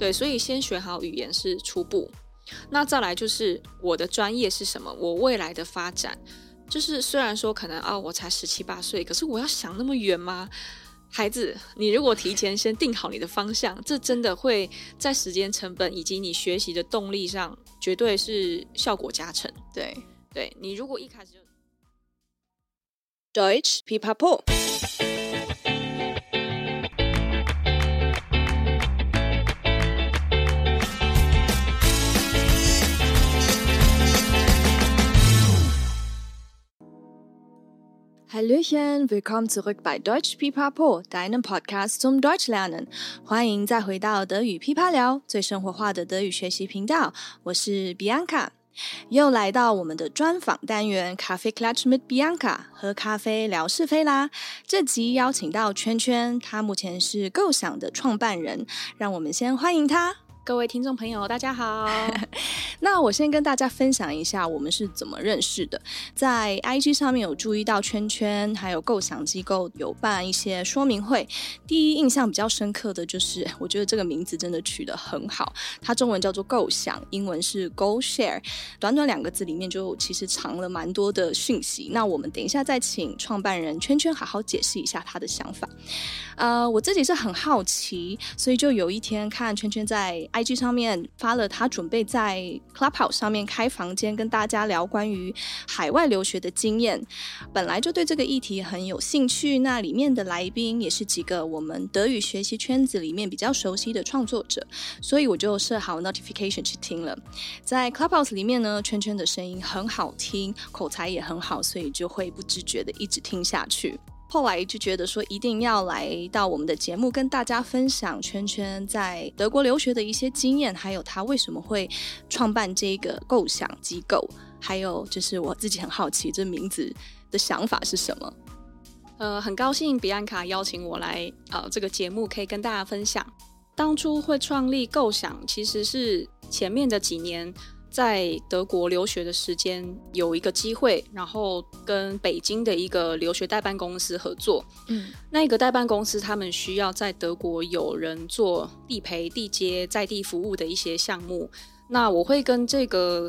对，所以先学好语言是初步。那再来就是我的专业是什么？我未来的发展，就是虽然说可能啊，我才十七八岁，可是我要想那么远吗？孩子，你如果提前先定好你的方向，这真的会在时间成本以及你学习的动力上，绝对是效果加成。对，对你如果一开始就 Deutsch Pipapo。Hallöchen, willkommen zurück bei Deutsch Pipapo, deinem Podcast zum Deutsch lernen。欢迎再回到德语噼啪聊，最生活化的德语学习频道。我是 Bianca，又来到我们的专访单元 Kaffeeklatsch mit Bianca，喝咖啡聊是非啦。这集邀请到圈圈，他目前是构想的创办人，让我们先欢迎他。各位听众朋友，大家好。那我先跟大家分享一下我们是怎么认识的。在 IG 上面有注意到圈圈，还有构想机构有办一些说明会。第一印象比较深刻的就是，我觉得这个名字真的取得很好。它中文叫做构想，英文是 Go Share。短短两个字里面就其实藏了蛮多的讯息。那我们等一下再请创办人圈圈好好解释一下他的想法。呃，我自己是很好奇，所以就有一天看圈圈在 IG 上面发了他准备在 Clubhouse 上面开房间跟大家聊关于海外留学的经验，本来就对这个议题很有兴趣。那里面的来宾也是几个我们德语学习圈子里面比较熟悉的创作者，所以我就设好 notification 去听了。在 Clubhouse 里面呢，圈圈的声音很好听，口才也很好，所以就会不自觉的一直听下去。后来就觉得说一定要来到我们的节目，跟大家分享圈圈在德国留学的一些经验，还有他为什么会创办这个构想机构，还有就是我自己很好奇这名字的想法是什么。呃，很高兴比安卡邀请我来呃这个节目，可以跟大家分享。当初会创立构想，其实是前面的几年。在德国留学的时间有一个机会，然后跟北京的一个留学代办公司合作。嗯，那个代办公司他们需要在德国有人做地陪、地接、在地服务的一些项目。那我会跟这个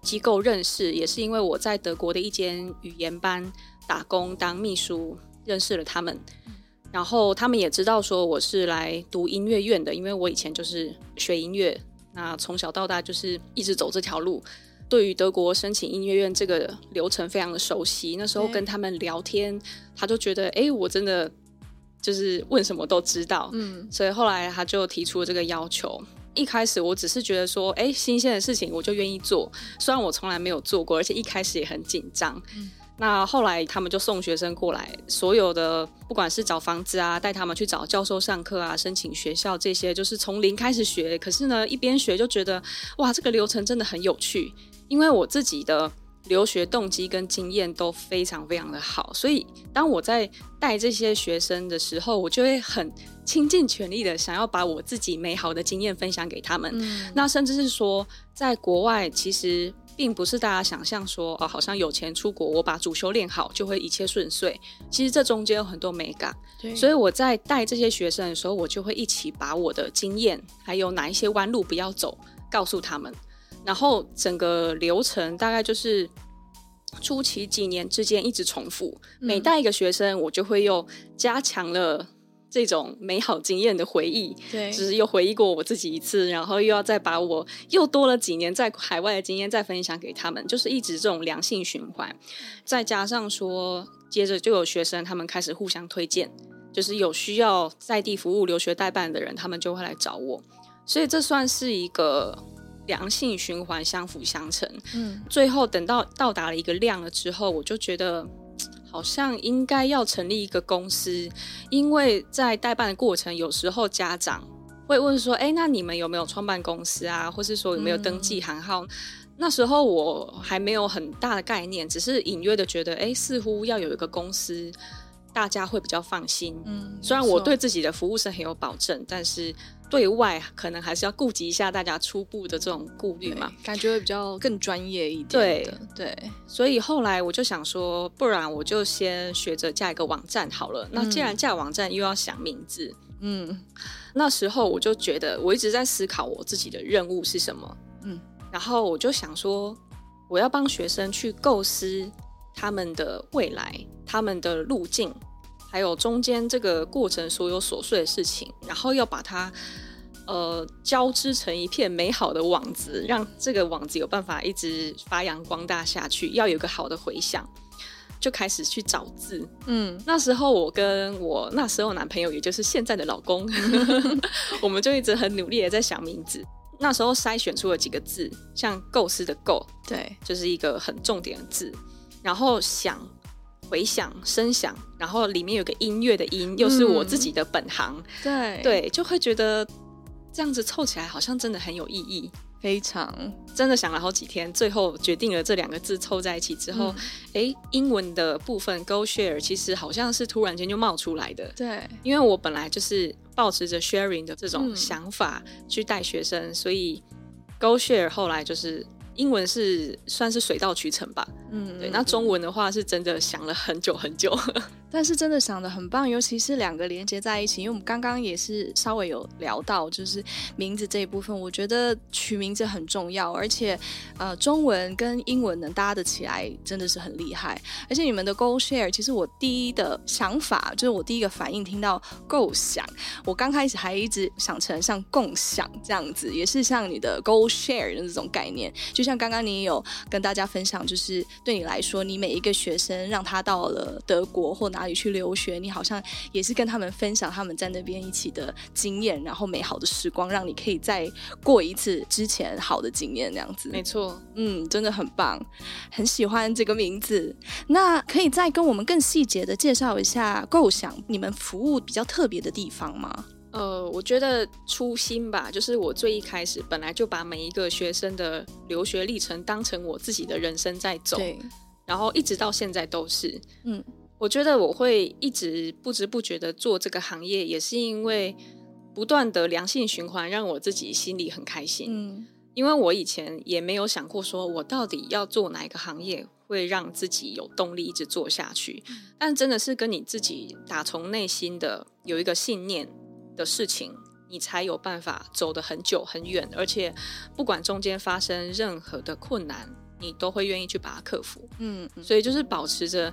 机构认识，也是因为我在德国的一间语言班打工当秘书，认识了他们。然后他们也知道说我是来读音乐院的，因为我以前就是学音乐。那从小到大就是一直走这条路，对于德国申请音乐院这个流程非常的熟悉。那时候跟他们聊天，他就觉得，哎，我真的就是问什么都知道。嗯，所以后来他就提出了这个要求。一开始我只是觉得说，哎，新鲜的事情我就愿意做，虽然我从来没有做过，而且一开始也很紧张。嗯。那后来他们就送学生过来，所有的不管是找房子啊，带他们去找教授上课啊，申请学校这些，就是从零开始学。可是呢，一边学就觉得哇，这个流程真的很有趣，因为我自己的留学动机跟经验都非常非常的好，所以当我在带这些学生的时候，我就会很倾尽全力的想要把我自己美好的经验分享给他们。那甚至是说，在国外其实。并不是大家想象说哦，好像有钱出国，我把主修练好就会一切顺遂。其实这中间有很多美感，对。所以我在带这些学生的时候，我就会一起把我的经验，还有哪一些弯路不要走，告诉他们。然后整个流程大概就是初期几年之间一直重复，每带一个学生，我就会又加强了。这种美好经验的回忆，对，只是又回忆过我自己一次，然后又要再把我又多了几年在海外的经验再分享给他们，就是一直这种良性循环。再加上说，接着就有学生他们开始互相推荐，就是有需要在地服务留学代办的人，他们就会来找我，所以这算是一个良性循环，相辅相成。嗯，最后等到到达了一个量了之后，我就觉得。好像应该要成立一个公司，因为在代办的过程，有时候家长会问说：“哎，那你们有没有创办公司啊？或是说有没有登记行号？”嗯。那时候我还没有很大的概念，只是隐约的觉得，哎，似乎要有一个公司，大家会比较放心。嗯，虽然我对自己的服务是很有保证，但是。对外可能还是要顾及一下大家初步的这种顾虑嘛，感觉会比较更专业一点。对对，所以后来我就想说，不然我就先学着架一个网站好了。嗯、那既然架网站，又要想名字，嗯，那时候我就觉得我一直在思考我自己的任务是什么。嗯，然后我就想说，我要帮学生去构思他们的未来、他们的路径，还有中间这个过程所有琐碎的事情，然后要把它。呃，交织成一片美好的网子，让这个网子有办法一直发扬光大下去。要有个好的回响，就开始去找字。嗯，那时候我跟我那时候男朋友，也就是现在的老公，我们就一直很努力的在想名字。那时候筛选出了几个字，像构思的构，对，就是一个很重点的字。然后想回响声响，然后里面有个音乐的音，又是我自己的本行。对对，就会觉得。这样子凑起来好像真的很有意义，非常真的想了好几天，最后决定了这两个字凑在一起之后，哎、嗯，英文的部分 Go Share 其实好像是突然间就冒出来的。对，因为我本来就是抱持着 sharing 的这种想法去带学生，嗯、所以 Go Share 后来就是。英文是算是水到渠成吧，嗯，对。那中文的话是真的想了很久很久，但是真的想得很棒，尤其是两个连接在一起。因为我们刚刚也是稍微有聊到，就是名字这一部分，我觉得取名字很重要，而且呃，中文跟英文能搭得起来，真的是很厉害。而且你们的 Go Share，其实我第一的想法就是我第一个反应听到构想，我刚开始还一直想成像共享这样子，也是像你的 Go Share 的那种概念，就。像刚刚你有跟大家分享，就是对你来说，你每一个学生让他到了德国或哪里去留学，你好像也是跟他们分享他们在那边一起的经验，然后美好的时光，让你可以再过一次之前好的经验，那样子。没错，嗯，真的很棒，很喜欢这个名字。那可以再跟我们更细节的介绍一下构想你们服务比较特别的地方吗？呃，我觉得初心吧，就是我最一开始本来就把每一个学生的留学历程当成我自己的人生在走，对，然后一直到现在都是。嗯，我觉得我会一直不知不觉的做这个行业，也是因为不断的良性循环，让我自己心里很开心。嗯，因为我以前也没有想过说我到底要做哪一个行业会让自己有动力一直做下去，但真的是跟你自己打从内心的有一个信念的事情，你才有办法走得很久很远，而且不管中间发生任何的困难，你都会愿意去把它克服。嗯，所以就是保持着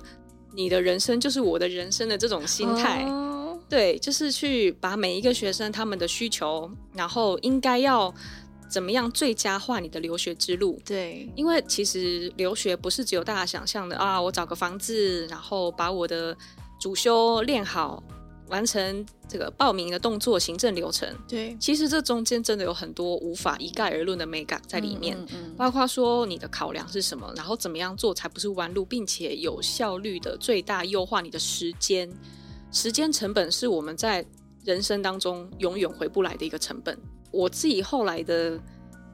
你的人生就是我的人生的这种心态，哦、对，就是去把每一个学生他们的需求，然后应该要怎么样最佳化你的留学之路。对，因为其实留学不是只有大家想象的啊，我找个房子，然后把我的主修练好。完成这个报名的动作、行政流程，对，其实这中间真的有很多无法一概而论的美感在里面，嗯嗯嗯、包括说你的考量是什么，然后怎么样做才不是弯路，并且有效率的最大优化你的时间。时间成本是我们在人生当中永远回不来的一个成本。我自己后来的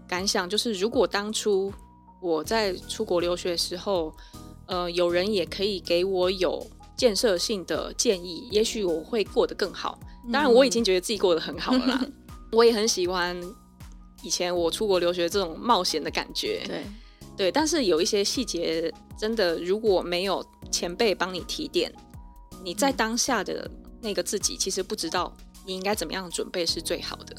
感想就是，如果当初我在出国留学的时候，呃，有人也可以给我有。建设性的建议，也许我会过得更好。当然，我已经觉得自己过得很好了啦。嗯、我也很喜欢以前我出国留学这种冒险的感觉。对对，但是有一些细节，真的如果没有前辈帮你提点，你在当下的那个自己，其实不知道你应该怎么样准备是最好的。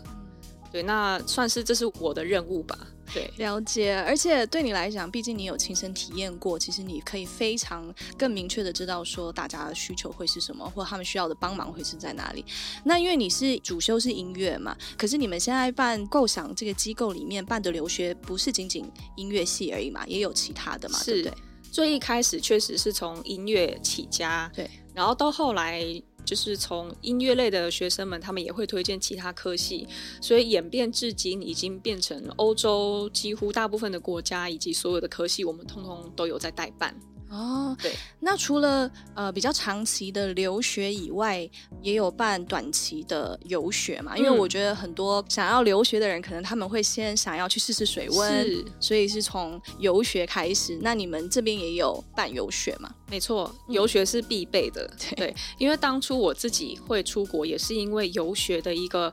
对，那算是这是我的任务吧。对，了解，而且对你来讲，毕竟你有亲身体验过，其实你可以非常更明确的知道说大家的需求会是什么，或他们需要的帮忙会是在哪里。那因为你是主修是音乐嘛，可是你们现在办构想这个机构里面办的留学，不是仅仅音乐系而已嘛，也有其他的嘛，是，对不对？最一开始确实是从音乐起家，对，然后到后来。就是从音乐类的学生们，他们也会推荐其他科系，所以演变至今已经变成欧洲几乎大部分的国家以及所有的科系，我们通通都有在代办。哦，对，那除了呃比较长期的留学以外，也有办短期的游学嘛？因为我觉得很多想要留学的人，可能他们会先想要去试试水温，所以是从游学开始。那你们这边也有办游学吗？没错，游学是必备的。嗯、对，因为当初我自己会出国，也是因为游学的一个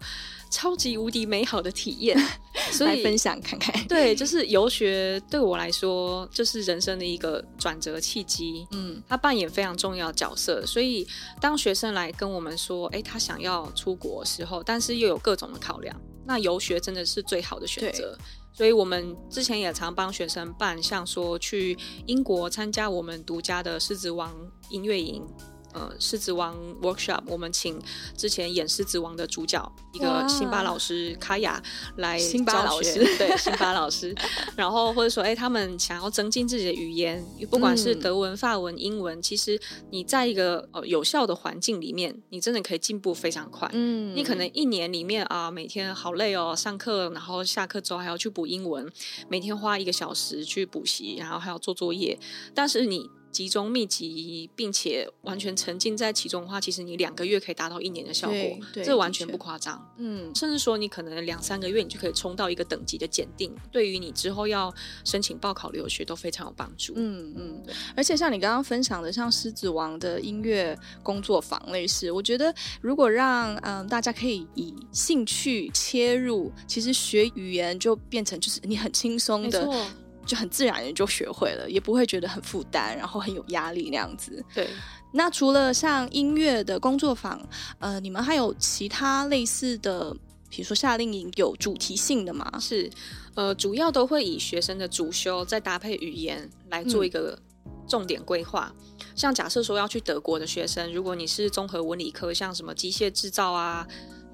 超级无敌美好的体验。所以来分享看看。对，就是游学对我来说就是人生的一个转折契机。嗯，他扮演非常重要的角色。所以当学生来跟我们说，哎，他想要出国的时候，但是又有各种的考量，那游学真的是最好的选择。所以我们之前也常帮学生办，像说去英国参加我们独家的狮子王音乐营。呃，狮子王 workshop，我们请之前演狮子王的主角一个辛巴老师卡雅来辛巴老师对，辛巴老师，然后或者说，哎，他们想要增进自己的语言，不管是德文、法文、英文，其实你在一个呃有效的环境里面，你真的可以进步非常快。嗯，你可能一年里面啊，每天好累哦，上课，然后下课之后还要去补英文，每天花一个小时去补习，然后还要做作业，但是你。集中密集，并且完全沉浸在其中的话，其实你两个月可以达到一年的效果，这完全不夸张。嗯，甚至说你可能两三个月，你就可以冲到一个等级的检定，对于你之后要申请报考留学都非常有帮助。嗯嗯，而且像你刚刚分享的，像狮子王的音乐工作坊类似，我觉得如果让嗯大家可以以兴趣切入，其实学语言就变成就是你很轻松的。就很自然的就学会了，也不会觉得很负担，然后很有压力那样子。对。那除了像音乐的工作坊，呃，你们还有其他类似的，比如说夏令营有主题性的吗？是，呃，主要都会以学生的主修再搭配语言来做一个重点规划。嗯、像假设说要去德国的学生，如果你是综合文理科，像什么机械制造啊。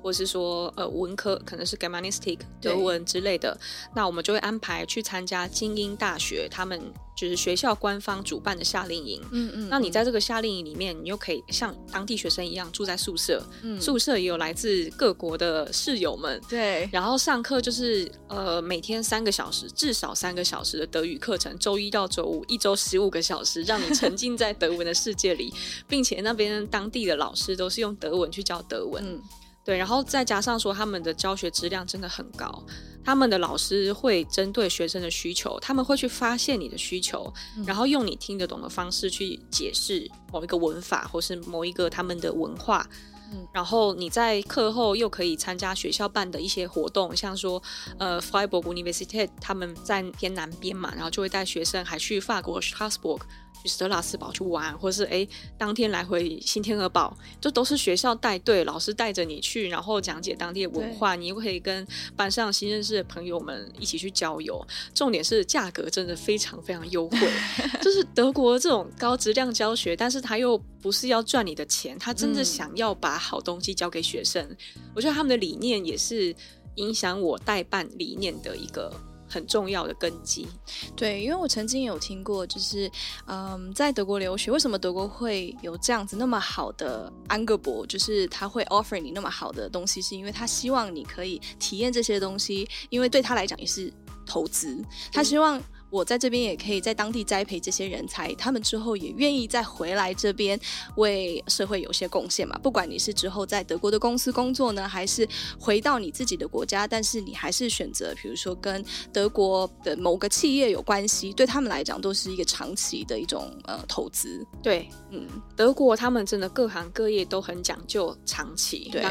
或是说，呃，文科可能是 Germanistik 德文之类的，那我们就会安排去参加精英大学，他们就是学校官方主办的夏令营。嗯嗯。那你在这个夏令营里面，你又可以像当地学生一样住在宿舍，嗯，宿舍也有来自各国的室友们。对。然后上课就是呃每天三个小时，至少三个小时的德语课程，周一到周五，一周十五个小时，让你沉浸在德文的世界里，并且那边当地的老师都是用德文去教德文。嗯。对，然后再加上说他们的教学质量真的很高，他们的老师会针对学生的需求，他们会去发现你的需求，嗯、然后用你听得懂的方式去解释某一个文法或是某一个他们的文化，嗯、然后你在课后又可以参加学校办的一些活动，像说呃，Freiburg Universität 他们在偏南边嘛，然后就会带学生还去法国 Strasbourg 去斯特拉斯堡去玩，或是哎，当天来回新天鹅堡，就都是学校带队，老师带着你去，然后讲解当地的文化，你又可以跟班上新认识的朋友们一起去郊游。重点是价格真的非常非常优惠，就是德国这种高质量教学，但是他又不是要赚你的钱，他真的想要把好东西教给学生。嗯、我觉得他们的理念也是影响我代办理念的一个。很重要的根基，对，因为我曾经有听过，就是嗯，在德国留学，为什么德国会有这样子那么好的安格博，就是他会 offer 你那么好的东西，是因为他希望你可以体验这些东西，因为对他来讲也是投资，他希望。我在这边也可以在当地栽培这些人才，他们之后也愿意再回来这边为社会有些贡献嘛。不管你是之后在德国的公司工作呢，还是回到你自己的国家，但是你还是选择，比如说跟德国的某个企业有关系，对他们来讲都是一个长期的一种呃投资。对，嗯，德国他们真的各行各业都很讲究长期，对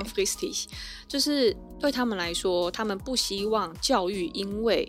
就是对他们来说，他们不希望教育因为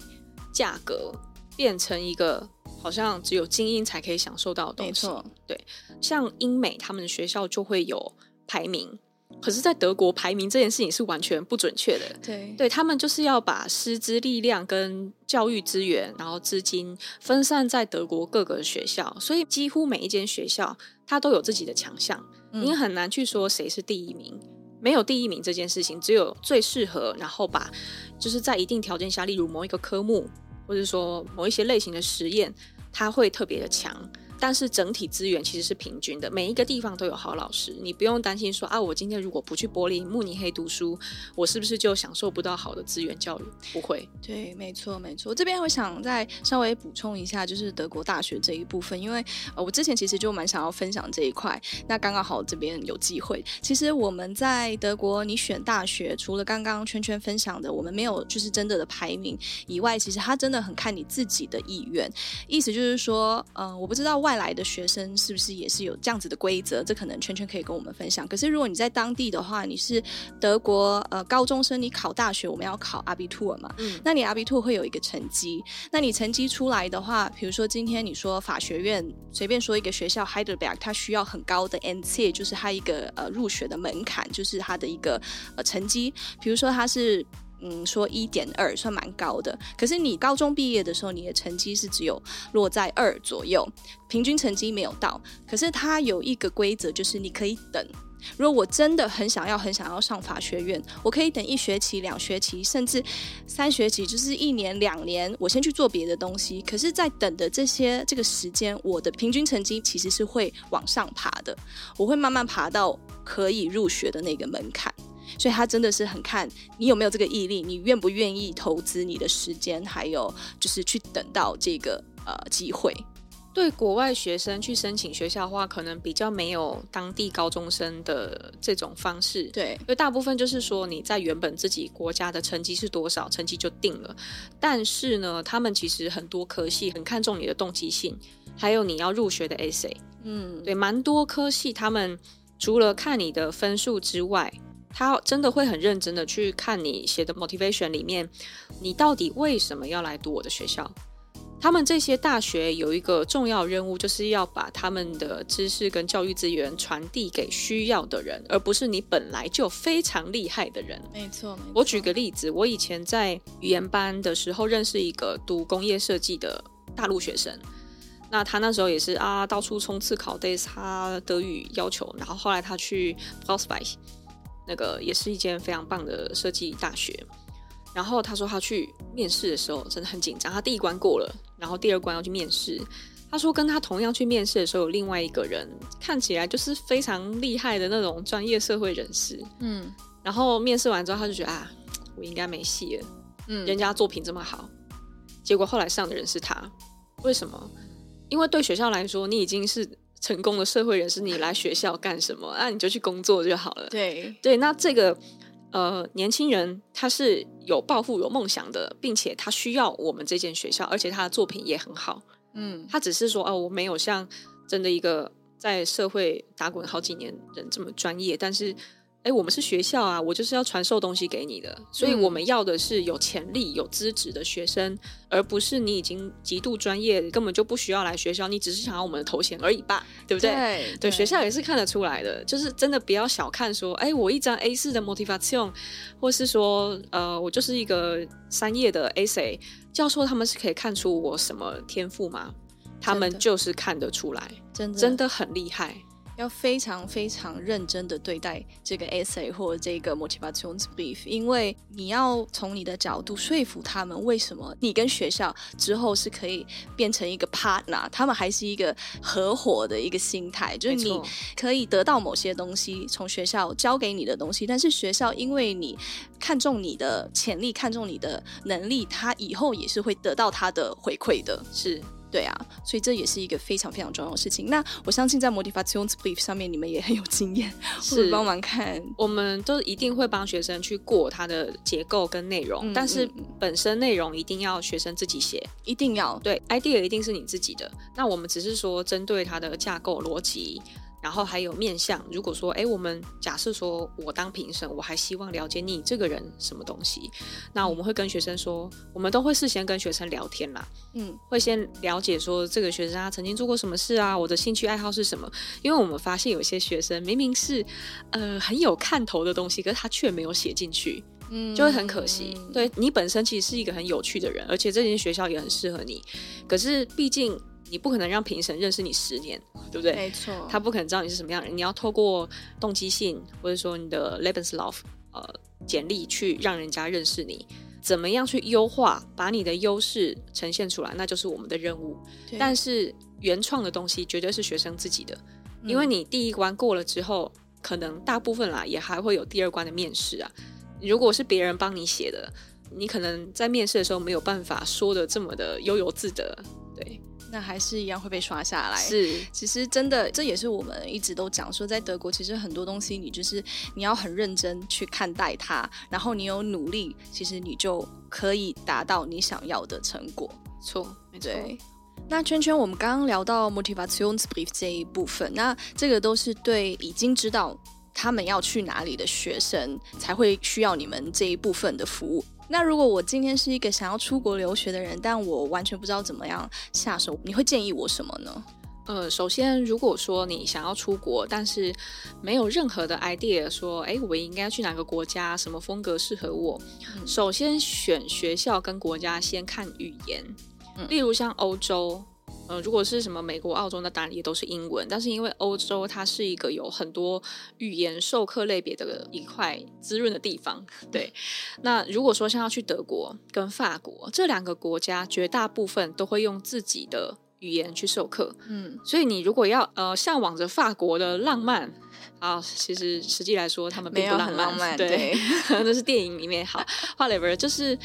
价格。变成一个好像只有精英才可以享受到的东西。对，像英美他们的学校就会有排名，可是，在德国排名这件事情是完全不准确的。对，对他们就是要把师资力量跟教育资源，然后资金分散在德国各个学校，所以几乎每一间学校它都有自己的强项，你很难去说谁是第一名，没有第一名这件事情，只有最适合，然后把就是在一定条件下，例如某一个科目。或者说某一些类型的实验，它会特别的强。但是整体资源其实是平均的，每一个地方都有好老师，你不用担心说啊，我今天如果不去柏林、慕尼黑读书，我是不是就享受不到好的资源教育？不会。对，没错，没错。这边我想再稍微补充一下，就是德国大学这一部分，因为呃，我之前其实就蛮想要分享这一块，那刚刚好这边有机会。其实我们在德国，你选大学，除了刚刚圈圈分享的，我们没有就是真的的排名以外，其实他真的很看你自己的意愿。意思就是说，嗯、我不知道。外来的学生是不是也是有这样子的规则？这可能圈圈可以跟我们分享。可是如果你在当地的话，你是德国呃高中生，你考大学我们要考 Abitur 嘛？嗯，那你 Abitur 会有一个成绩，那你成绩出来的话，比如说今天你说法学院随便说一个学校 Heidelberg，它需要很高的 Endzahl，就是它一个呃入学的门槛，就是它的一个呃成绩，比如说它是。嗯，说一点二算蛮高的，可是你高中毕业的时候，你的成绩是只有落在二左右，平均成绩没有到。可是它有一个规则，就是你可以等。如果我真的很想要、很想要上法学院，我可以等一学期、两学期，甚至三学期，就是一年、两年，我先去做别的东西。可是，在等的这些这个时间，我的平均成绩其实是会往上爬的，我会慢慢爬到可以入学的那个门槛。所以他真的是很看你有没有这个毅力，你愿不愿意投资你的时间，还有就是去等到这个呃机会。对国外学生去申请学校的话，可能比较没有当地高中生的这种方式。对，因为大部分就是说你在原本自己国家的成绩是多少，成绩就定了。但是呢，他们其实很多科系很看重你的动机性，还有你要入学的 essay。嗯，对，蛮多科系他们除了看你的分数之外，他真的会很认真的去看你写的 motivation 里面，你到底为什么要来读我的学校？他们这些大学有一个重要任务，就是要把他们的知识跟教育资源传递给需要的人，而不是你本来就非常厉害的人。没错，没错。我举个例子，我以前在语言班的时候认识一个读工业设计的大陆学生，那他那时候也是啊，到处冲刺考 DAS，他德语要求，然后后来他去 Braunschweig 那个也是一间非常棒的设计大学，然后他说他去面试的时候真的很紧张，他第一关过了，然后第二关要去面试。他说跟他同样去面试的时候，有另外一个人看起来就是非常厉害的那种专业社会人士，嗯，然后面试完之后他就觉得啊，我应该没戏了，嗯，人家作品这么好，结果后来上的人是他，为什么？因为对学校来说，你已经是。成功的社会人士，你来学校干什么？那、啊、你就去工作就好了。对对，那这个呃年轻人他是有抱负、有梦想的，并且他需要我们这间学校，而且他的作品也很好。嗯，他只是说哦，我没有像真的一个在社会打滚好几年人这么专业，但是。哎，我们是学校啊，我就是要传授东西给你的，所以我们要的是有潜力、有资质的学生，而不是你已经极度专业，根本就不需要来学校，你只是想要我们的头衔而已吧，对不对？对，学校也是看得出来的，就是真的不要小看说，哎，我一张 A 四的 motivation，或是说，呃，我就是一个三页的 essay，教授他们是可以看出我什么天赋吗？他们就是看得出来，真的真的很厉害。要非常非常认真的对待这个 essay 或者这个 Motivationsbrief，因为你要从你的角度说服他们，为什么你跟学校之后是可以变成一个 partner，他们还是一个合伙的一个心态，就是你可以得到某些东西，从学校教给你的东西，但是学校因为你看重你的潜力，看重你的能力，他以后也是会得到他的回馈的，是。对啊，所以这也是一个非常非常重要的事情。那我相信在 Motivationsbrief 上面，你们也很有经验，是帮忙看。我们都一定会帮学生去过它的结构跟内容，嗯、但是本身内容一定要学生自己写，一定要对 idea 一定是你自己的。那我们只是说针对它的架构逻辑。然后还有面向，如果说，哎，我们假设说我当评审，我还希望了解你这个人什么东西，那我们会跟学生说，我们都会事先跟学生聊天啦，嗯，会先了解说这个学生他曾经做过什么事啊，我的兴趣爱好是什么，因为我们发现有些学生明明是呃很有看头的东西，可是他却没有写进去，嗯，就会很可惜。对，你本身其实是一个很有趣的人，而且这间学校也很适合你，可是毕竟。你不可能让评审认识你十年，对不对？没错，他不可能知道你是什么样的人。你要透过动机性，或者说你的 Lebenslauf 呃简历去让人家认识你。怎么样去优化，把你的优势呈现出来，那就是我们的任务。但是原创的东西绝对是学生自己的，嗯，因为你第一关过了之后，可能大部分啦也还会有第二关的面试啊。如果是别人帮你写的，你可能在面试的时候没有办法说的这么的悠游自得，对。那还是一样会被刷下来。是，其实真的，这也是我们一直都讲说，在德国，其实很多东西你就是你要很认真去看待它，然后你有努力，其实你就可以达到你想要的成果。错，没错。那圈圈，我们刚刚聊到 Motivationsbrief 这一部分，那这个都是对已经知道他们要去哪里的学生才会需要你们这一部分的服务。那如果我今天是一个想要出国留学的人，但我完全不知道怎么样下手，你会建议我什么呢？呃，首先，如果说你想要出国，但是没有任何的 idea，说，哎，我应该去哪个国家，什么风格适合我？嗯、首先选学校跟国家，先看语言。例如像欧洲，呃，如果是什么美国、澳洲，那当然也都是英文。但是因为欧洲它是一个有很多语言授课类别的一块滋润的地方，对。那如果说像要去德国跟法国这两个国家，绝大部分都会用自己的语言去授课，嗯。所以你如果要呃向往着法国的浪漫，啊，其实实际来说他们并不浪漫，浪漫对，对 那是电影里面好。Whatever，就是。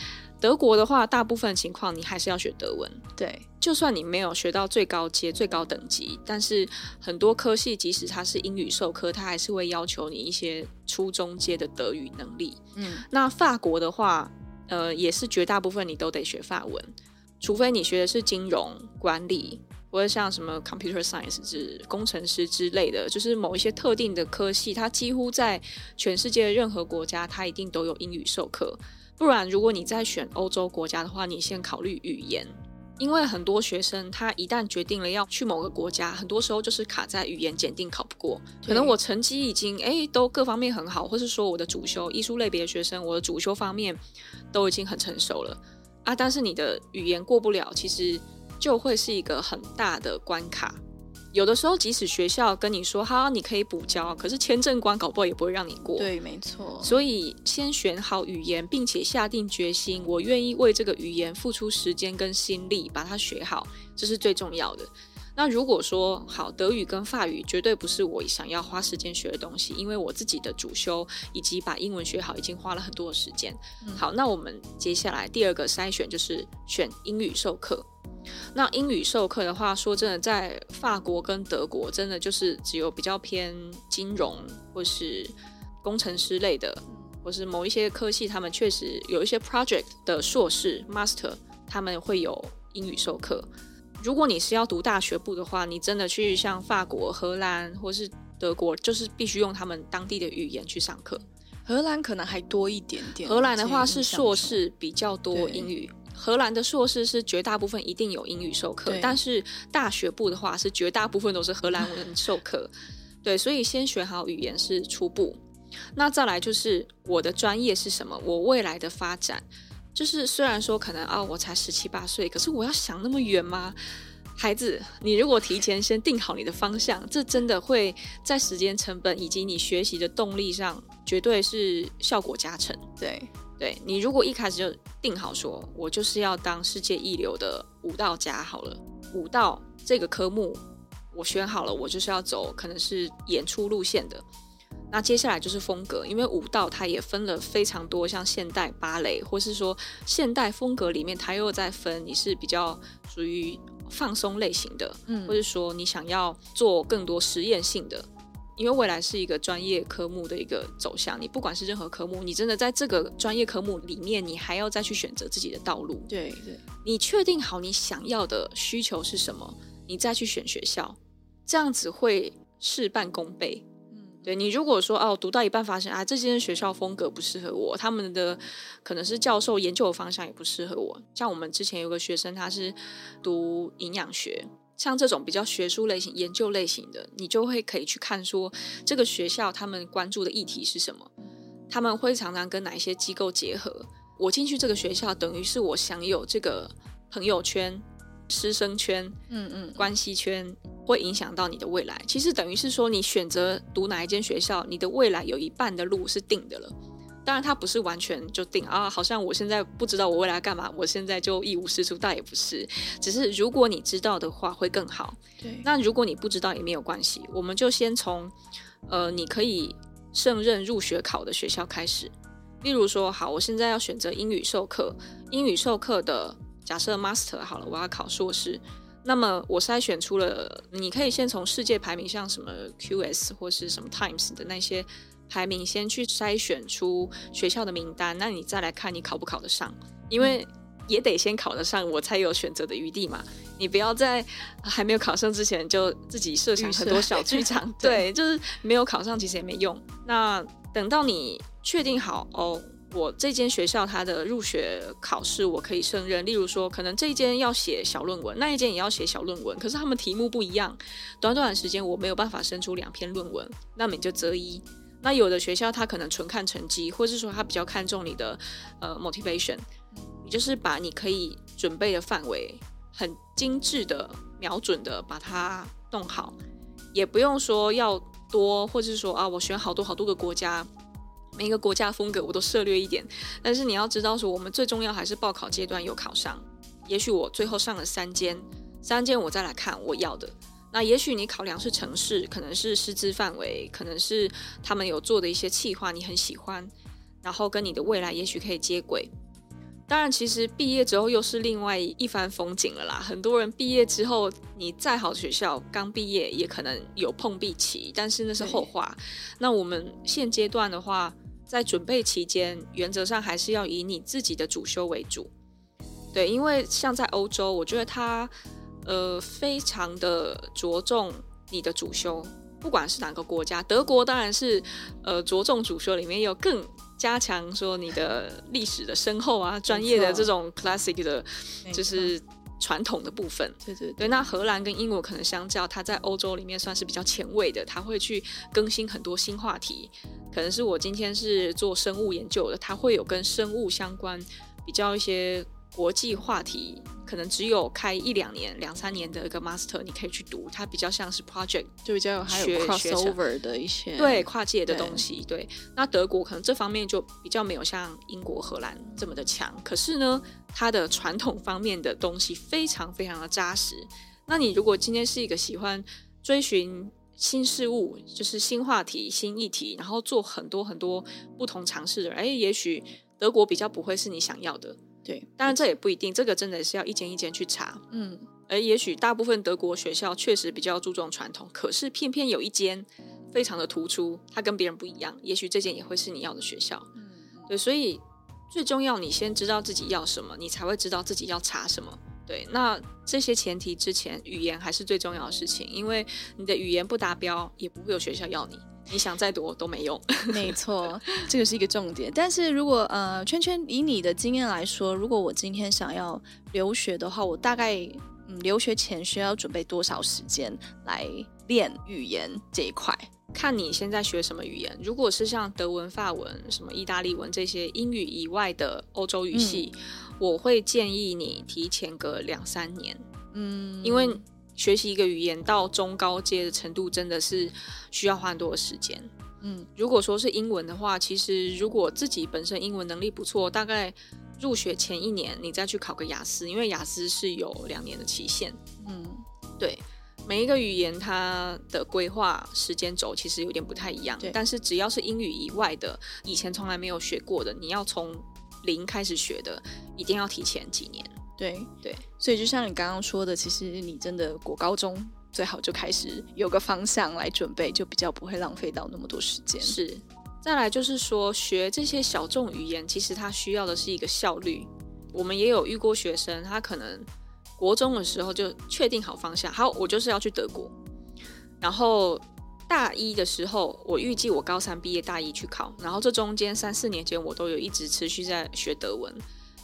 德国的话，大部分情况你还是要学德文。对，就算你没有学到最高阶、最高等级，但是很多科系即使它是英语授课，它还是会要求你一些初中阶的德语能力。嗯，那法国的话，呃，也是绝大部分你都得学法文，除非你学的是金融管理，或者像什么 computer science 之工程师之类的，就是某一些特定的科系，它几乎在全世界任何国家，它一定都有英语授课。不然，如果你在选欧洲国家的话，你先考虑语言，因为很多学生他一旦决定了要去某个国家，很多时候就是卡在语言检定考不过。可能我成绩已经诶都各方面很好，或是说我的主修艺术类别的学生，我的主修方面都已经很成熟了啊，但是你的语言过不了，其实就会是一个很大的关卡。有的时候，即使学校跟你说哈，你可以补交，可是签证官搞不好也不会让你过。对，没错。所以先选好语言，并且下定决心，我愿意为这个语言付出时间跟心力，把它学好，这是最重要的。那如果说好，德语跟法语绝对不是我想要花时间学的东西，因为我自己的主修以及把英文学好已经花了很多的时间。嗯。好，那我们接下来第二个筛选就是选英语授课。那英语授课的话，说真的，在法国跟德国，真的就是只有比较偏金融或是工程师类的，或是某一些科系，他们确实有一些 project 的硕士 master，他们会有英语授课。如果你是要读大学部的话，你真的去像法国、荷兰或是德国，就是必须用他们当地的语言去上课。荷兰可能还多一点点。荷兰的话是硕士比较多英语。荷兰的硕士是绝大部分一定有英语授课，但是大学部的话是绝大部分都是荷兰文授课。对，所以先学好语言是初步。那再来就是我的专业是什么？我未来的发展，就是虽然说可能啊，我才十七八岁，可是我要想那么远吗？孩子，你如果提前先定好你的方向，这真的会在时间成本以及你学习的动力上，绝对是效果加成。对。对，你如果一开始就定好说，我就是要当世界一流的舞蹈家好了，舞蹈这个科目我选好了，我就是要走可能是演出路线的。那接下来就是风格，因为舞蹈它也分了非常多，像现代芭蕾，或是说现代风格里面，它又在分你是比较属于放松类型的，嗯，或者说你想要做更多实验性的。因为未来是一个专业科目的一个走向，你不管是任何科目，你真的在这个专业科目里面，你还要再去选择自己的道路。对对，你确定好你想要的需求是什么，你再去选学校，这样子会事半功倍。对，你如果说哦，读到一半发现啊，这间学校风格不适合我，他们的可能是教授研究的方向也不适合我。像我们之前有个学生，他是读营养学。像这种比较学术类型、研究类型的，你就会可以去看说这个学校他们关注的议题是什么，他们会常常跟哪一些机构结合。我进去这个学校，等于是我享有这个朋友圈、师生圈、嗯嗯关系圈，会影响到你的未来。其实等于是说，你选择读哪一间学校，你的未来有一半的路是定的了。当然，它不是完全就定啊，好像我现在不知道我未来干嘛，我现在就一无是处，倒也不是。只是如果你知道的话，会更好。对。那如果你不知道也没有关系，我们就先从呃，你可以胜任入学考的学校开始。例如说，好，我现在要选择英语授课，英语授课的假设 Master 好了，我要考硕士。那么我筛选出了，你可以先从世界排名，像什么 QS 或是什么 Times 的那些。排名先去筛选出学校的名单，那你再来看你考不考得上，因为也得先考得上，我才有选择的余地嘛。你不要在还没有考上之前就自己设想很多小剧场，对，就是没有考上其实也没用。那等到你确定好哦。我这间学校它的入学考试我可以胜任，例如说，可能这一间要写小论文，那一间也要写小论文，可是他们题目不一样，短短的时间我没有办法生出两篇论文，那么你就择一。那有的学校他可能纯看成绩，或是说他比较看重你的呃 motivation，你就是把你可以准备的范围很精致的瞄准的把它弄好，也不用说要多，或者是说啊我选好多好多个国家。每个国家风格我都涉略一点，但是你要知道说，我们最重要还是报考阶段有考上。也许我最后上了三间，三间我再来看我要的。那也许你考量是城市，可能是师资范围，可能是他们有做的一些企划你很喜欢，然后跟你的未来也许可以接轨。当然，其实毕业之后又是另外一番风景了啦。很多人毕业之后，你再好的学校，刚毕业也可能有碰壁期，但是那是后话。那我们现阶段的话，在准备期间，原则上还是要以你自己的主修为主。对，因为像在欧洲，我觉得它呃非常的着重你的主修，不管是哪个国家，德国当然是呃着重主修里面有更。加强说你的历史的深厚啊，专业的这种 classic 的，就是传统的部分。对对对。那荷兰跟英国可能相较，它在欧洲里面算是比较前卫的，它会去更新很多新话题。可能是我今天是做生物研究的，它会有跟生物相关比较一些。国际话题可能只有开一两年、两三年的一个 master，你可以去读，它比较像是 project，就比较有还有 crossover 的一些对跨界的东西。对，对，那德国可能这方面就比较没有像英国、荷兰这么的强，可是呢，它的传统方面的东西非常非常的扎实。那你如果今天是一个喜欢追寻新事物，就是新话题、新议题，然后做很多很多不同尝试的人，哎，也许德国比较不会是你想要的。对，当然这也不一定，这个真的是要一间一间去查。嗯，而也许大部分德国学校确实比较注重传统，可是偏偏有一间非常的突出，它跟别人不一样，也许这间也会是你要的学校。嗯，对，所以最重要，你先知道自己要什么，你才会知道自己要查什么。对，那这些前提之前，语言还是最重要的事情，因为你的语言不达标，也不会有学校要你。你想再多都没用，没错，这个是一个重点。但是如果呃，圈圈以你的经验来说，如果我今天想要留学的话，我大概嗯，留学前需要准备多少时间来练语言这一块？看你现在学什么语言。如果是像德文、法文、什么意大利文这些英语以外的欧洲语系，嗯，我会建议你提前个两三年。嗯，因为。学习一个语言到中高阶的程度，真的是需要花很多的时间。嗯，如果说是英文的话，其实如果自己本身英文能力不错，大概入学前一年你再去考个雅思，因为雅思是有两年的期限。嗯，对，每一个语言它的规划时间轴其实有点不太一样。对，但是只要是英语以外的，以前从来没有学过的，你要从零开始学的，一定要提前几年。对对，所以就像你刚刚说的，其实你真的国高中最好就开始有个方向来准备，就比较不会浪费到那么多时间。是，再来就是说学这些小众语言，其实它需要的是一个效率。我们也有遇过学生，他可能国中的时候就确定好方向，好，我就是要去德国。然后大一的时候，我预计我高三毕业，大一去考。然后这中间三四年间，我都有一直持续在学德文，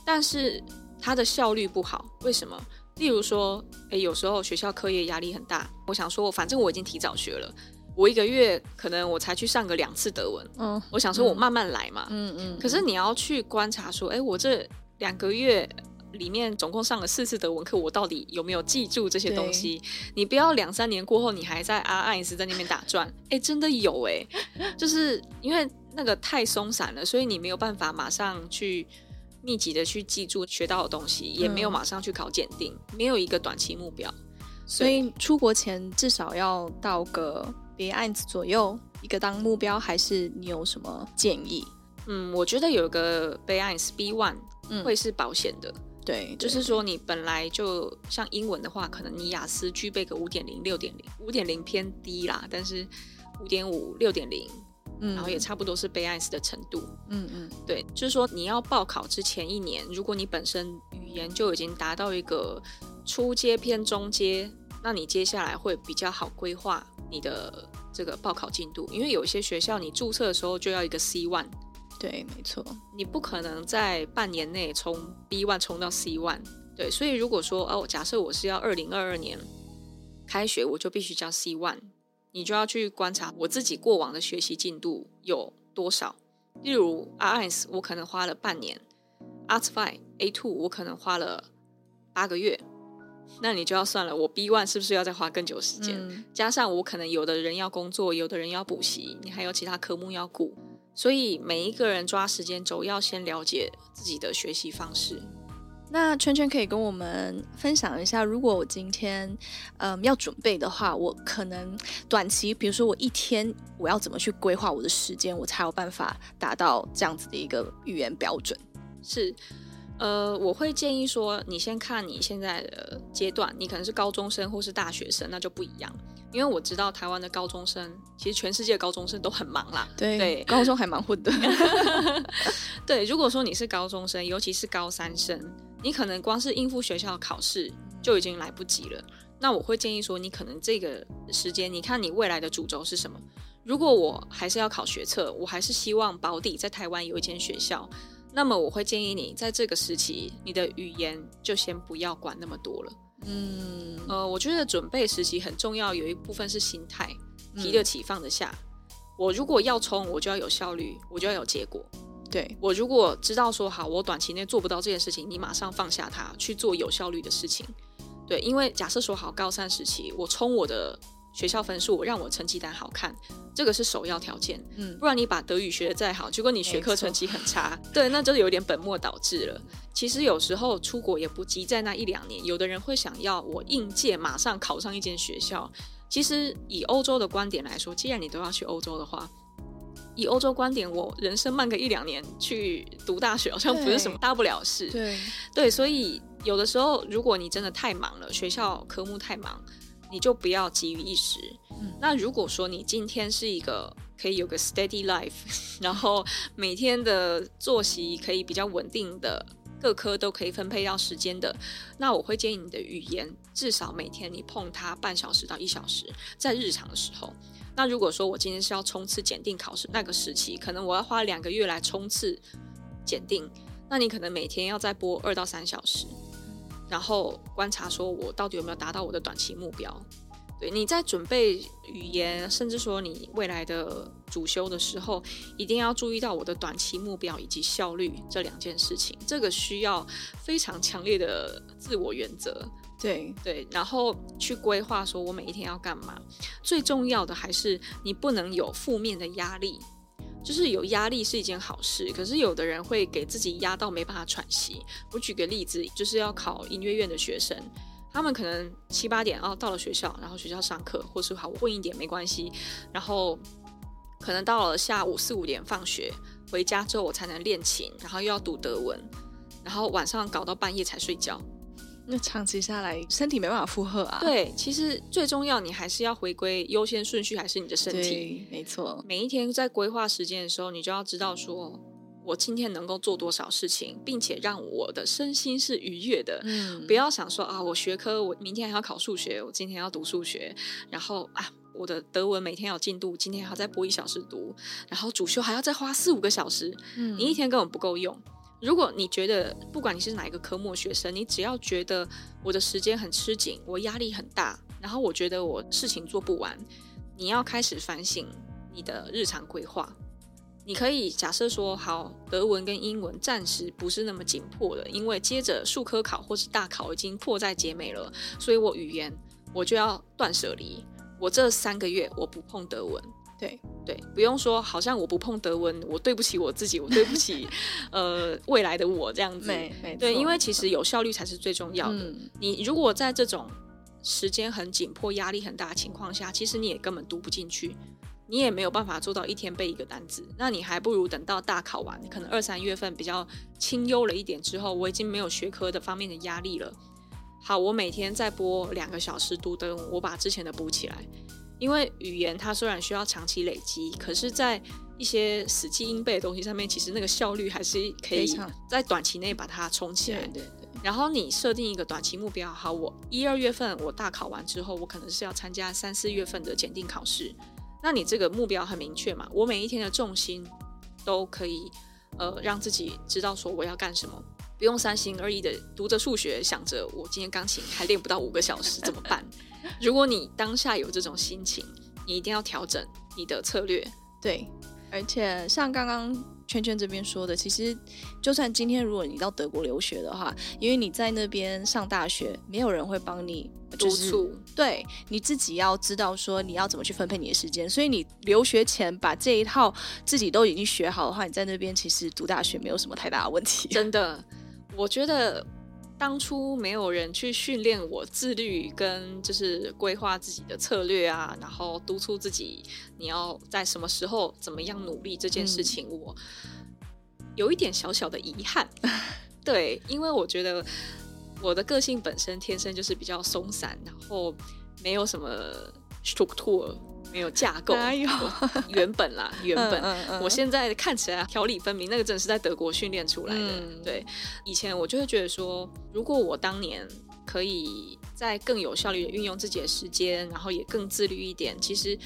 但是。它的效率不好，为什么？例如说，诶，有时候学校课业压力很大，我想说，反正我已经提早学了，我一个月可能我才去上个两次德文，嗯，我想说我慢慢来嘛，嗯嗯。可是你要去观察说，诶，我这两个月里面总共上了四次德文课，我到底有没有记住这些东西？你不要两三年过后，你还在啊爱一直在那边打转，诶，真的有诶，就是因为那个太松散了，所以你没有办法马上去。密集的去记住学到的东西，也没有马上去考检定，嗯，没有一个短期目标，所以出国前至少要到个 B1 左右一个当目标，还是你有什么建议？嗯，我觉得有个 B1 B1 会是保险的，对，就是说你本来就像英文的话，可能你雅思具备个五点零、六点零，五点零偏低啦，但是五点五、六点零。嗯，然后也差不多是 B1 的程度。嗯嗯，对，就是说你要报考之前一年，如果你本身语言就已经达到一个初阶偏中阶，那你接下来会比较好规划你的这个报考进度，因为有些学校你注册的时候就要一个 C one，对，没错，你不可能在半年内从 B one 冲到 C one，对，所以如果说哦，假设我是要二零二二年开学，我就必须交 C one，你就要去观察我自己过往的学习进度有多少，例如 RS 我可能花了半年，Arts five A two 我可能花了八个月。那你就要算了，我 B one 是不是要再花更久时间？嗯、加上我可能有的人要工作，有的人要补习，你还有其他科目要顾，所以每一个人抓时间轴要先了解自己的学习方式。那圈圈可以跟我们分享一下，如果我今天嗯要准备的话，我可能短期，比如说我一天我要怎么去规划我的时间，我才有办法达到这样子的一个语言标准？是。呃，我会建议说，你先看你现在的阶段，你可能是高中生或是大学生，那就不一样。因为我知道台湾的高中生，其实全世界的高中生都很忙啦。对，对高中还蛮混的。对，如果说你是高中生，尤其是高三生，你可能光是应付学校考试就已经来不及了。那我会建议说，你可能这个时间，你看你未来的主轴是什么？如果我还是要考学测，我还是希望保底在台湾有一间学校。那么我会建议你在这个时期，你的语言就先不要管那么多了。嗯，呃，我觉得准备时期很重要，有一部分是心态，提得起放得下。嗯、我如果要冲，我就要有效率，我就要有结果。对，我如果知道说好，我短期内做不到这件事情，你马上放下它，去做有效率的事情。对，因为假设说好高三时期，我冲我的。学校分数我让我成绩单好看，这个是首要条件。嗯，不然你把德语学得再好，结果你学科成绩很差，对，那就有点本末倒置了。其实有时候出国也不急在那一两年，有的人会想要我应届马上考上一间学校。其实以欧洲的观点来说，既然你都要去欧洲的话，以欧洲观点，我人生慢个一两年去读大学好像不是什么大不了事。对对，所以有的时候如果你真的太忙了，学校科目太忙。你就不要急于一时。嗯，那如果说你今天是一个可以有个 steady life，然后每天的作息可以比较稳定的，各科都可以分配到时间的，那我会建议你的语言至少每天你碰它半小时到一小时，在日常的时候。那如果说我今天是要冲刺检定考试那个时期，可能我要花两个月来冲刺检定，那你可能每天要再播二到三小时。然后观察，说我到底有没有达到我的短期目标？对，你在准备语言，甚至说你未来的主修的时候，一定要注意到我的短期目标以及效率这两件事情。这个需要非常强烈的自我原则。对对，然后去规划，说我每一天要干嘛。最重要的还是你不能有负面的压力。就是有压力是一件好事，可是有的人会给自己压到没办法喘息。我举个例子，就是要考音乐院的学生，他们可能七八点哦到了学校，然后学校上课，或是好我混一点没关系，然后可能到了下午四五点放学回家之后，我才能练琴，然后又要读德文，然后晚上搞到半夜才睡觉。那长期下来，身体没办法负荷啊。对，其实最重要，你还是要回归优先顺序，还是你的身体。没错。每一天在规划时间的时候，你就要知道说，我今天能够做多少事情，并且让我的身心是愉悦的。嗯。不要想说啊，我学科我明天还要考数学，我今天要读数学，然后啊，我的德文每天有进度，今天还要再播一小时读，然后主修还要再花四五个小时。嗯。你一天根本不够用。如果你觉得不管你是哪一个科目学生，你只要觉得我的时间很吃紧，我压力很大，然后我觉得我事情做不完，你要开始反省你的日常规划。你可以假设说，好，德文跟英文暂时不是那么紧迫的，因为接着数科考或是大考已经迫在眉睫了，所以我语言我就要断舍离，我这三个月我不碰德文。对对，不用说，好像我不碰德文，我对不起我自己，我对不起 呃未来的我这样子。没没。对，因为其实有效率才是最重要的。嗯。你如果在这种时间很紧迫、压力很大的情况下，其实你也根本读不进去，你也没有办法做到一天背一个单词。那你还不如等到大考完，可能二三月份比较清幽了一点之后，我已经没有学科的方面的压力了。好，我每天再播两个小时读灯，我把之前的补起来。因为语言它虽然需要长期累积，可是，在一些死记硬背的东西上面，其实那个效率还是可以在短期内把它冲起来。对对对。然后你设定一个短期目标，好，我一二月份我大考完之后，我可能是要参加三四月份的检定考试。那你这个目标很明确嘛？我每一天的重心都可以，呃，让自己知道说我要干什么，不用三心二意的读着数学，想着我今天钢琴还练不到五个小时怎么办？如果你当下有这种心情，你一定要调整你的策略。对，而且像刚刚。圈圈这边说的，其实就算今天如果你到德国留学的话，因为你在那边上大学，没有人会帮你督促，对，你自己要知道说你要怎么去分配你的时间。所以你留学前把这一套自己都已经学好的话，你在那边其实读大学没有什么太大的问题。真的，我觉得。当初没有人去训练我自律跟就是规划自己的策略啊，然后督促自己你要在什么时候怎么样努力这件事情，我有一点小小的遗憾。对，因为我觉得我的个性本身天生就是比较松散，然后没有什么 structure。没有架构，哪有原本啦，原本。嗯嗯嗯、我现在看起来条理分明，那个真的是在德国训练出来的。嗯、对，以前我就会觉得说，如果我当年可以在更有效率的运用自己的时间，然后也更自律一点，其实，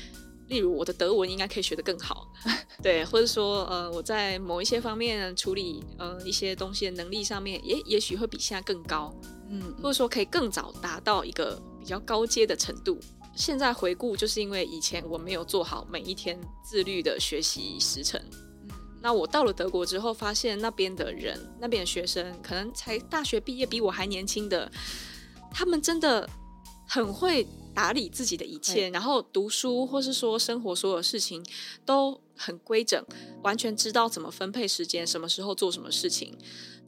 例如我的德文应该可以学得更好，对，或者说呃，我在某一些方面处理呃一些东西的能力上面，也也许会比现在更高，嗯，或者说可以更早达到一个比较高阶的程度。现在回顾，就是因为以前我没有做好每一天自律的学习时程。嗯，那我到了德国之后，发现那边的人，那边的学生，可能才大学毕业，比我还年轻的，他们真的很会打理自己的一切，然后读书或是说生活所有事情都很规整，完全知道怎么分配时间，什么时候做什么事情，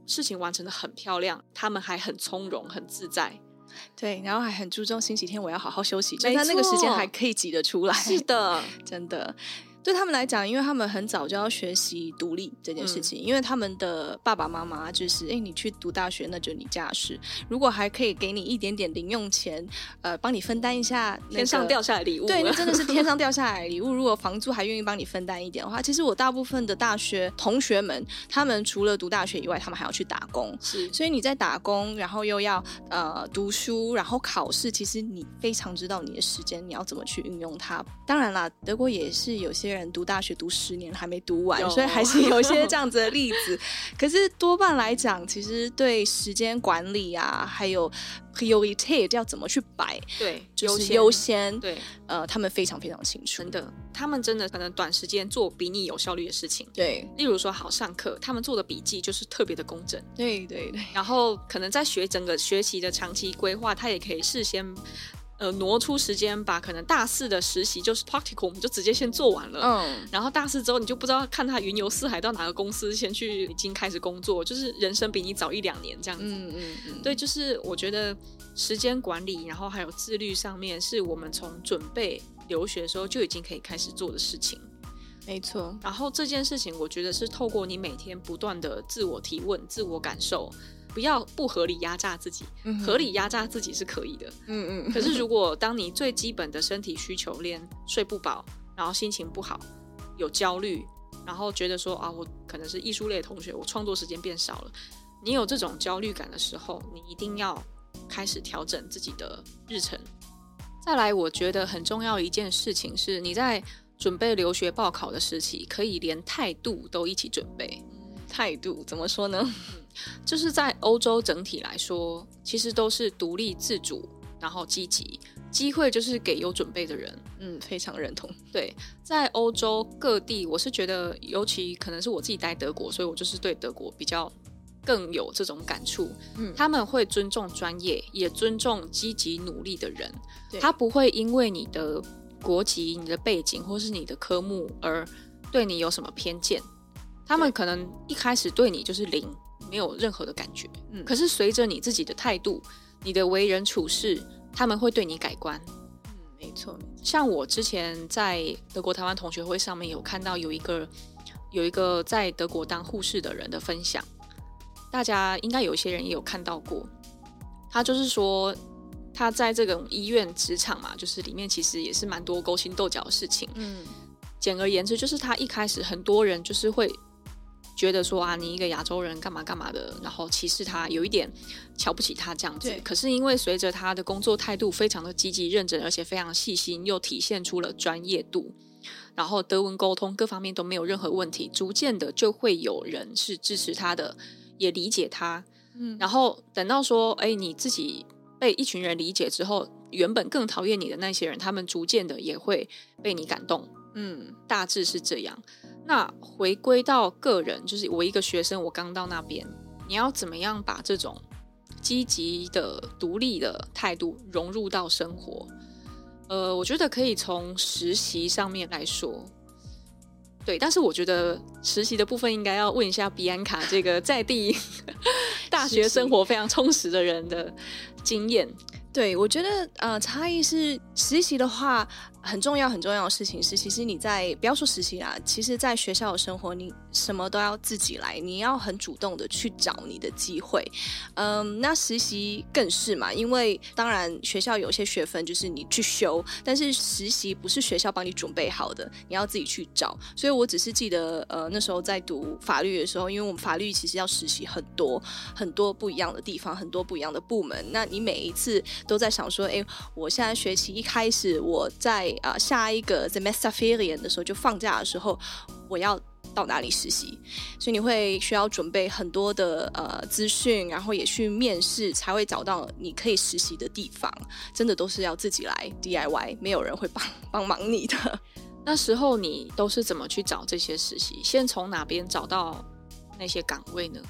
事情完成的很漂亮，他们还很从容，很自在。对，然后还很注重星期天我要好好休息，就他那个时间还可以挤得出来。是的，真的。对他们来讲，因为他们很早就要学习独立这件事情，嗯、因为他们的爸爸妈妈就是，哎，你去读大学那就你家事，如果还可以给你一点点零用钱，呃，帮你分担一下、那个、天上掉下来礼物，对，那真的是天上 掉下来礼物。如果房租还愿意帮你分担一点的话，其实我大部分的大学同学们，他们除了读大学以外，他们还要去打工，是，所以你在打工，然后又要呃读书，然后考试，其实你非常知道你的时间你要怎么去运用它。当然啦，德国也是有些人读大学读十年还没读完，所以还是有一些这样子的例子。可是多半来讲，其实对时间管理啊，还有 priority 要怎么去摆，对，就是优先，先，对，呃，他们非常非常清楚。真的，他们真的可能短时间做比你有效率的事情。对，例如说好上课，他们做的笔记就是特别的工整。对对对。然后可能在学整个学习的长期规划，他也可以事先。呃，挪出时间把可能大四的实习就是 practical，我们就直接先做完了。嗯，然后大四之后你就不知道看他云游四海到哪个公司先去已经开始工作，就是人生比你早一两年这样子。嗯嗯嗯，对，就是我觉得时间管理，然后还有自律上面，是我们从准备留学的时候就已经可以开始做的事情。没错。然后这件事情，我觉得是透过你每天不断的自我提问、自我感受。不要不合理压榨自己，嗯、合理压榨自己是可以的。嗯嗯。可是如果当你最基本的身体需求连睡不饱，然后心情不好，有焦虑，然后觉得说啊，我可能是艺术类的同学，我创作时间变少了。你有这种焦虑感的时候，你一定要开始调整自己的日程。再来，我觉得很重要一件事情是，你在准备留学报考的时期，可以连态度都一起准备。态度怎么说呢？就是在欧洲整体来说，其实都是独立自主，然后积极，机会就是给有准备的人。嗯，非常认同。对，在欧洲各地，我是觉得，尤其可能是我自己待德国，所以我就是对德国比较更有这种感触。嗯，他们会尊重专业，也尊重积极努力的人。他不会因为你的国籍、你的背景或是你的科目而对你有什么偏见。他们可能一开始对你就是零。没有任何的感觉，嗯，可是随着你自己的态度，你的为人处事，他们会对你改观，嗯，没错。像我之前在德国台湾同学会上面有看到有一个有一个在德国当护士的人的分享，大家应该有一些人也有看到过。他就是说他在这个医院职场嘛，就是里面其实也是蛮多勾心斗角的事情，嗯，简而言之就是他一开始很多人就是会。觉得说啊，你一个亚洲人干嘛干嘛的，然后歧视他，有一点瞧不起他这样子。可是因为随着他的工作态度非常的积极认真，而且非常细心，又体现出了专业度，然后德文沟通各方面都没有任何问题，逐渐的就会有人是支持他的，也理解他。嗯，然后等到说，哎，你自己被一群人理解之后，原本更讨厌你的那些人，他们逐渐的也会被你感动。嗯，大致是这样。那回归到个人，就是我一个学生，我刚到那边，你要怎么样把这种积极的、独立的态度融入到生活？呃，我觉得可以从实习上面来说。对，但是我觉得实习的部分应该要问一下比安卡这个在地 大学生活非常充实的人的经验。对，我觉得呃，差异是实习的话。很重要很重要的事情是，其实你在不要说实习啦，其实在学校的生活，你什么都要自己来，你要很主动的去找你的机会。嗯，那实习更是嘛，因为当然学校有些学分就是你去修，但是实习不是学校帮你准备好的，你要自己去找。所以我只是记得，呃，那时候在读法律的时候，因为我们法律其实要实习很多很多不一样的地方，很多不一样的部门。那你每一次都在想说，哎，我现在学期一开始我在啊，下一个 Semesterferien 的时候，就放假的时候，我要到哪里实习？所以你会需要准备很多的呃资讯，然后也去面试，才会找到你可以实习的地方。真的都是要自己来 DIY，没有人会帮帮忙你的。那时候你都是怎么去找这些实习？先从哪边找到那些岗位呢？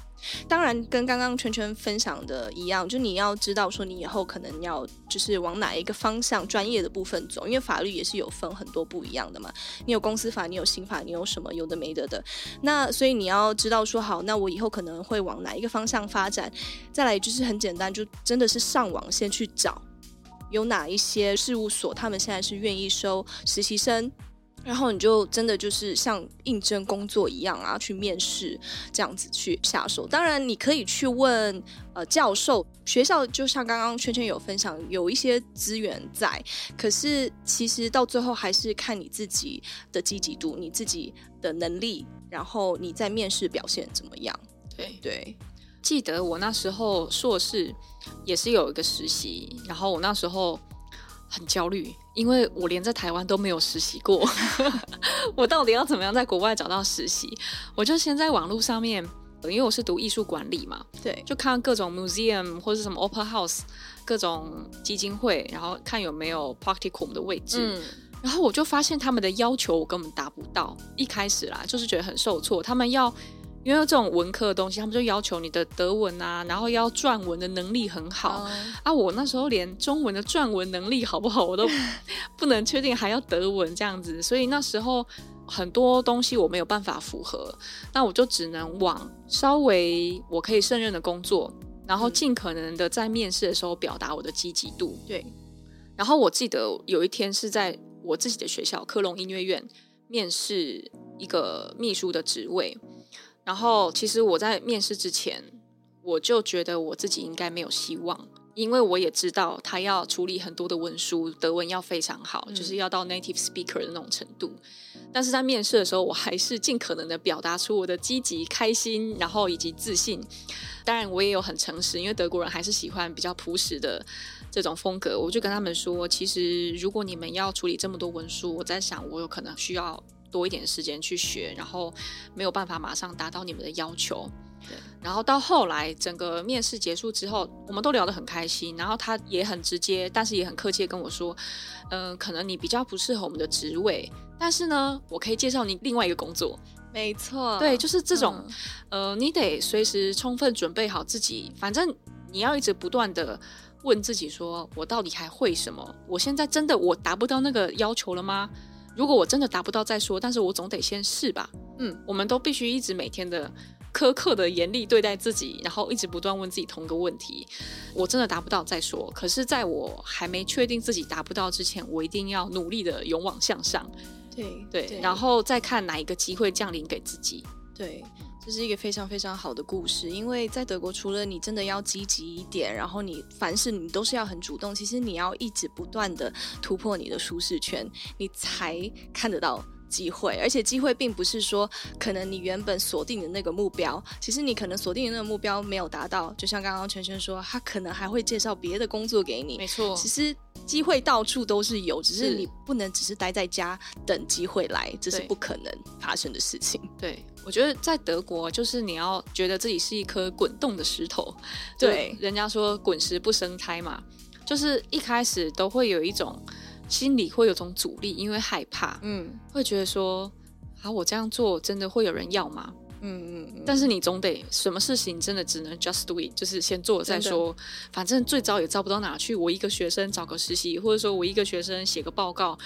当然，跟刚刚圈圈分享的一样，就你要知道说你以后可能要就是往哪一个方向专业的部分走，因为法律也是有分很多不一样的嘛。你有公司法，你有刑法，你有什么有的没的的。那所以你要知道说好，那我以后可能会往哪一个方向发展。再来就是很简单，就真的是上网先去找有哪一些事务所，他们现在是愿意收实习生。然后你就真的就是像应征工作一样啊，去面试这样子去下手。当然，你可以去问呃教授，学校就像刚刚圈圈有分享，有一些资源在。可是其实到最后还是看你自己的积极度，你自己的能力，然后你在面试表现怎么样。对对，记得我那时候硕士也是有一个实习，然后我那时候。很焦虑，因为我连在台湾都没有实习过，我到底要怎么样在国外找到实习？我就先在网络上面，因为我是读艺术管理嘛，对，就看各种 museum 或者什么 opera house，各种基金会，然后看有没有 practicum 的位置，嗯，然后我就发现他们的要求我根本达不到，一开始啦，就是觉得很受挫，他们要。因为这种文科的东西，他们就要求你的德文啊，然后要撰文的能力很好、oh. 啊。我那时候连中文的撰文能力好不好，我都 不能确定，还要德文这样子，所以那时候很多东西我没有办法符合，那我就只能往稍微我可以胜任的工作，然后尽可能的在面试的时候表达我的积极度。对。然后我记得有一天是在我自己的学校科隆音乐院面试一个秘书的职位。然后，其实我在面试之前，我就觉得我自己应该没有希望，因为我也知道他要处理很多的文书，德文要非常好，嗯、就是要到 native speaker 的那种程度。但是在面试的时候，我还是尽可能的表达出我的积极、开心，然后以及自信。当然，我也有很诚实，因为德国人还是喜欢比较朴实的这种风格。我就跟他们说，其实如果你们要处理这么多文书，我在想，我有可能需要。多一点时间去学，然后没有办法马上达到你们的要求。对，然后到后来整个面试结束之后，我们都聊得很开心，然后他也很直接，但是也很客气跟我说，嗯、呃，可能你比较不适合我们的职位，但是呢，我可以介绍你另外一个工作。没错，对，就是这种，嗯、呃，你得随时充分准备好自己，反正你要一直不断的问自己说，我到底还会什么？我现在真的我达不到那个要求了吗？如果我真的达不到再说，但是我总得先试吧。嗯，我们都必须一直每天的苛刻的严厉对待自己，然后一直不断问自己同一个问题。我真的达不到再说，可是在我还没确定自己达不到之前，我一定要努力的勇往向上。对对，对，然后再看哪一个机会降临给自己。对。这是一个非常非常好的故事，因为在德国，除了你真的要积极一点，然后你凡事你都是要很主动，其实你要一直不断的突破你的舒适圈，你才看得到机会，而且机会并不是说可能你原本锁定的那个目标，其实你可能锁定的那个目标没有达到，就像刚刚圈圈说，他可能还会介绍别的工作给你。没错，其实机会到处都是有，只是你不能只是待在家等机会来，这是不可能发生的事情。对，我觉得在德国，就是你要觉得自己是一颗滚动的石头。对，人家说滚石不生胎嘛，就是一开始都会有一种。心里会有种阻力，因为害怕，嗯，会觉得说，啊，我这样做真的会有人要吗？嗯嗯嗯。但是你总得什么事情真的只能 just do it，就是先做了再说，反正最糟也招不到哪去。我一个学生找个实习，或者说我一个学生写个报告。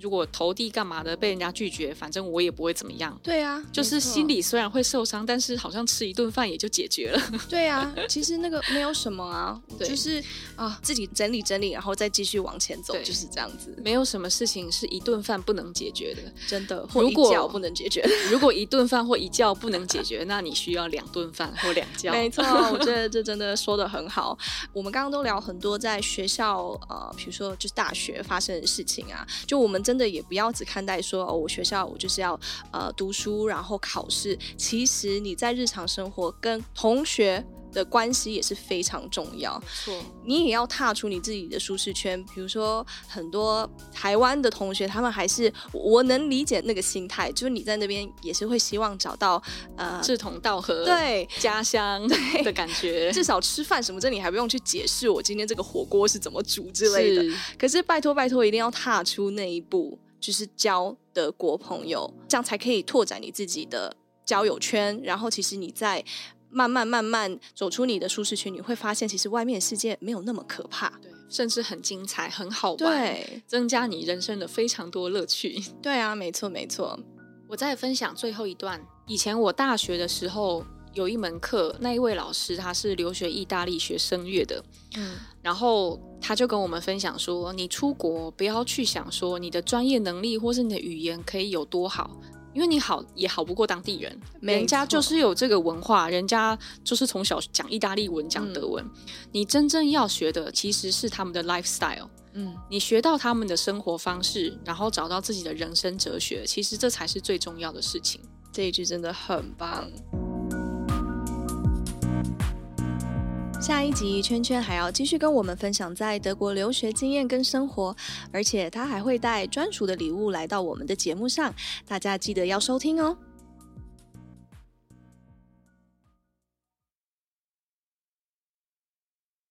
如果投递干嘛的被人家拒绝，反正我也不会怎么样。对啊，就是心里虽然会受伤，但是好像吃一顿饭也就解决了。对啊，其实那个没有什么啊，就是啊自己整理整理，然后再继续往前走，就是这样子。没有什么事情是一顿饭不能解决的，真的。或一觉不能解决。如果一顿饭或一觉不能解决，那你需要两顿饭或两觉。没错，我觉得这真的说的很好。我们刚刚都聊很多在学校呃，比如说就是大学发生的事情啊，就我们。真的也不要只看待说哦，我学校我就是要呃读书，然后考试。其实你在日常生活跟同学的关系也是非常重要。错，你也要踏出你自己的舒适圈。比如说，很多台湾的同学，他们还是我能理解那个心态，就是你在那边也是会希望找到呃志同道合、对家乡的感觉。至少吃饭什么，这你还不用去解释我今天这个火锅是怎么煮之类的。是可是拜托拜托，一定要踏出那一步，就是交德国朋友，这样才可以拓展你自己的交友圈。然后，其实你在。慢慢慢慢走出你的舒适区，你会发现其实外面的世界没有那么可怕，对，甚至很精彩，很好玩，对，增加你人生的非常多乐趣。对啊，没错没错。我再分享最后一段，以前我大学的时候有一门课，那一位老师他是留学意大利学声乐的，嗯，然后他就跟我们分享说，你出国不要去想说你的专业能力或是你的语言可以有多好。因为你好也好不过当地人，人家就是有这个文化，人家就是从小讲意大利文、讲德文。嗯、你真正要学的其实是他们的 lifestyle，嗯，你学到他们的生活方式，然后找到自己的人生哲学，其实这才是最重要的事情。这一句真的很棒。下一集圈圈还要继续跟我们分享在德国留学经验跟生活，而且他还会带专属的礼物来到我们的节目上，大家记得要收听哦。